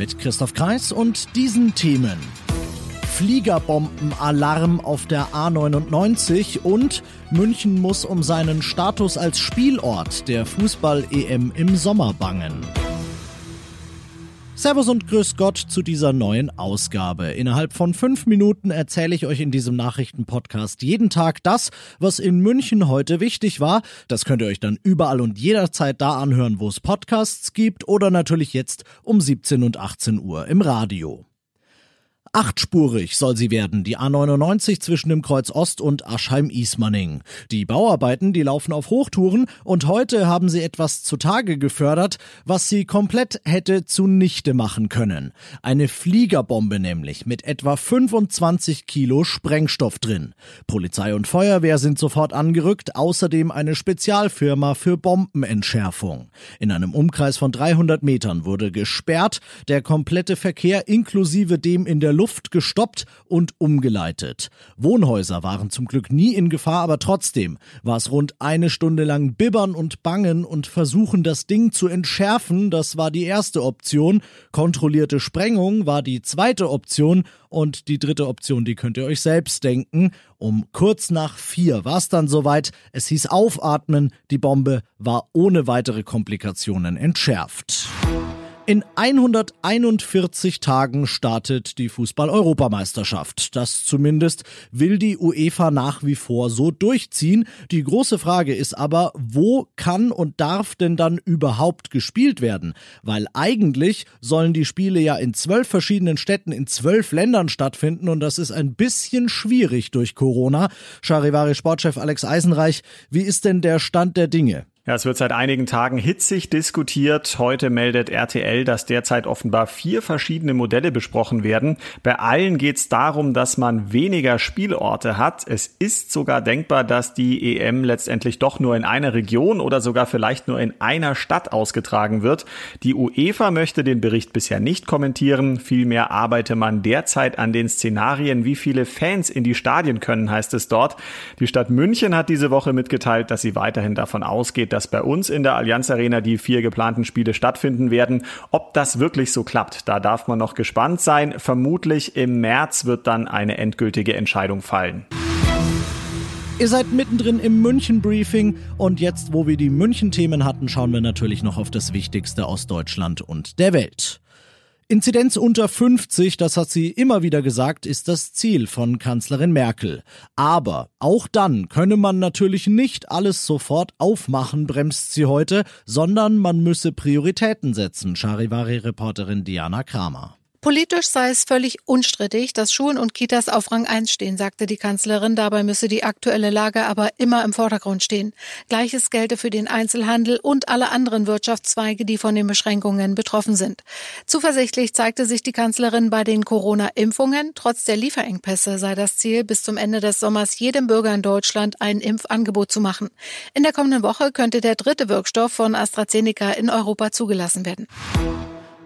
Mit Christoph Kreis und diesen Themen. Fliegerbombenalarm auf der A99 und München muss um seinen Status als Spielort der Fußball-EM im Sommer bangen. Servus und Grüß Gott zu dieser neuen Ausgabe. Innerhalb von fünf Minuten erzähle ich euch in diesem Nachrichtenpodcast jeden Tag das, was in München heute wichtig war. Das könnt ihr euch dann überall und jederzeit da anhören, wo es Podcasts gibt oder natürlich jetzt um 17 und 18 Uhr im Radio. Achtspurig soll sie werden, die A99 zwischen dem Kreuz Ost und Aschheim-Ismaning. Die Bauarbeiten, die laufen auf Hochtouren und heute haben sie etwas zutage gefördert, was sie komplett hätte zunichte machen können. Eine Fliegerbombe nämlich mit etwa 25 Kilo Sprengstoff drin. Polizei und Feuerwehr sind sofort angerückt, außerdem eine Spezialfirma für Bombenentschärfung. In einem Umkreis von 300 Metern wurde gesperrt, der komplette Verkehr inklusive dem in der Luft gestoppt und umgeleitet. Wohnhäuser waren zum Glück nie in Gefahr, aber trotzdem war es rund eine Stunde lang bibbern und bangen und versuchen, das Ding zu entschärfen. Das war die erste Option. Kontrollierte Sprengung war die zweite Option und die dritte Option, die könnt ihr euch selbst denken. Um kurz nach vier war es dann soweit. Es hieß aufatmen. Die Bombe war ohne weitere Komplikationen entschärft. In 141 Tagen startet die Fußball-Europameisterschaft. Das zumindest will die UEFA nach wie vor so durchziehen. Die große Frage ist aber, wo kann und darf denn dann überhaupt gespielt werden? Weil eigentlich sollen die Spiele ja in zwölf verschiedenen Städten in zwölf Ländern stattfinden und das ist ein bisschen schwierig durch Corona. Charivari Sportchef Alex Eisenreich, wie ist denn der Stand der Dinge? Ja, es wird seit einigen Tagen hitzig diskutiert. Heute meldet RTL, dass derzeit offenbar vier verschiedene Modelle besprochen werden. Bei allen geht es darum, dass man weniger Spielorte hat. Es ist sogar denkbar, dass die EM letztendlich doch nur in einer Region oder sogar vielleicht nur in einer Stadt ausgetragen wird. Die UEFA möchte den Bericht bisher nicht kommentieren. Vielmehr arbeite man derzeit an den Szenarien, wie viele Fans in die Stadien können, heißt es dort. Die Stadt München hat diese Woche mitgeteilt, dass sie weiterhin davon ausgeht, dass bei uns in der Allianz Arena die vier geplanten Spiele stattfinden werden. Ob das wirklich so klappt, da darf man noch gespannt sein. Vermutlich im März wird dann eine endgültige Entscheidung fallen. Ihr seid mittendrin im München-Briefing und jetzt, wo wir die München-Themen hatten, schauen wir natürlich noch auf das Wichtigste aus Deutschland und der Welt. Inzidenz unter 50, das hat sie immer wieder gesagt, ist das Ziel von Kanzlerin Merkel. Aber auch dann könne man natürlich nicht alles sofort aufmachen, bremst sie heute, sondern man müsse Prioritäten setzen, Charivari-Reporterin Diana Kramer. Politisch sei es völlig unstrittig, dass Schulen und Kitas auf Rang 1 stehen, sagte die Kanzlerin. Dabei müsse die aktuelle Lage aber immer im Vordergrund stehen. Gleiches gelte für den Einzelhandel und alle anderen Wirtschaftszweige, die von den Beschränkungen betroffen sind. Zuversichtlich zeigte sich die Kanzlerin bei den Corona-Impfungen. Trotz der Lieferengpässe sei das Ziel, bis zum Ende des Sommers jedem Bürger in Deutschland ein Impfangebot zu machen. In der kommenden Woche könnte der dritte Wirkstoff von AstraZeneca in Europa zugelassen werden.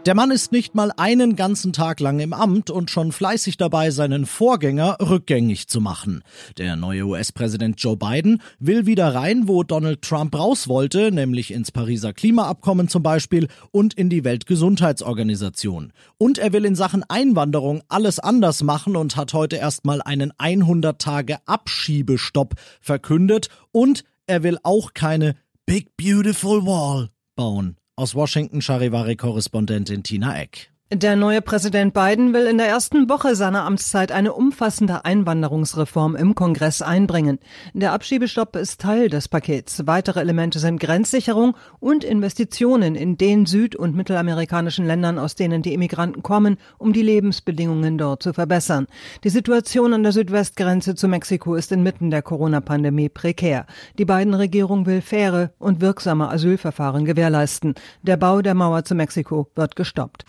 Der Mann ist nicht mal einen ganzen Tag lang im Amt und schon fleißig dabei, seinen Vorgänger rückgängig zu machen. Der neue US-Präsident Joe Biden will wieder rein, wo Donald Trump raus wollte, nämlich ins Pariser Klimaabkommen zum Beispiel und in die Weltgesundheitsorganisation. Und er will in Sachen Einwanderung alles anders machen und hat heute erstmal einen 100 Tage Abschiebestopp verkündet und er will auch keine Big Beautiful Wall bauen. Aus Washington Charivari-Korrespondentin Tina Eck. Der neue Präsident Biden will in der ersten Woche seiner Amtszeit eine umfassende Einwanderungsreform im Kongress einbringen. Der Abschiebestopp ist Teil des Pakets. Weitere Elemente sind Grenzsicherung und Investitionen in den süd- und mittelamerikanischen Ländern, aus denen die Immigranten kommen, um die Lebensbedingungen dort zu verbessern. Die Situation an der Südwestgrenze zu Mexiko ist inmitten der Corona-Pandemie prekär. Die Biden-Regierung will faire und wirksame Asylverfahren gewährleisten. Der Bau der Mauer zu Mexiko wird gestoppt.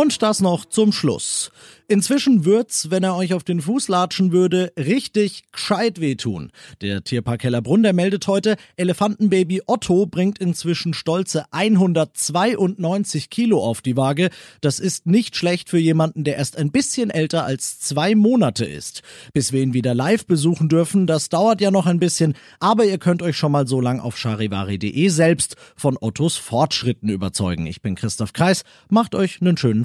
Und das noch zum Schluss. Inzwischen wird's, wenn er euch auf den Fuß latschen würde, richtig gescheit wehtun. Der Tierpark Hellerbrunn, der meldet heute, Elefantenbaby Otto bringt inzwischen stolze 192 Kilo auf die Waage. Das ist nicht schlecht für jemanden, der erst ein bisschen älter als zwei Monate ist. Bis wir ihn wieder live besuchen dürfen, das dauert ja noch ein bisschen, aber ihr könnt euch schon mal so lang auf charivari.de selbst von Ottos Fortschritten überzeugen. Ich bin Christoph Kreis, macht euch einen schönen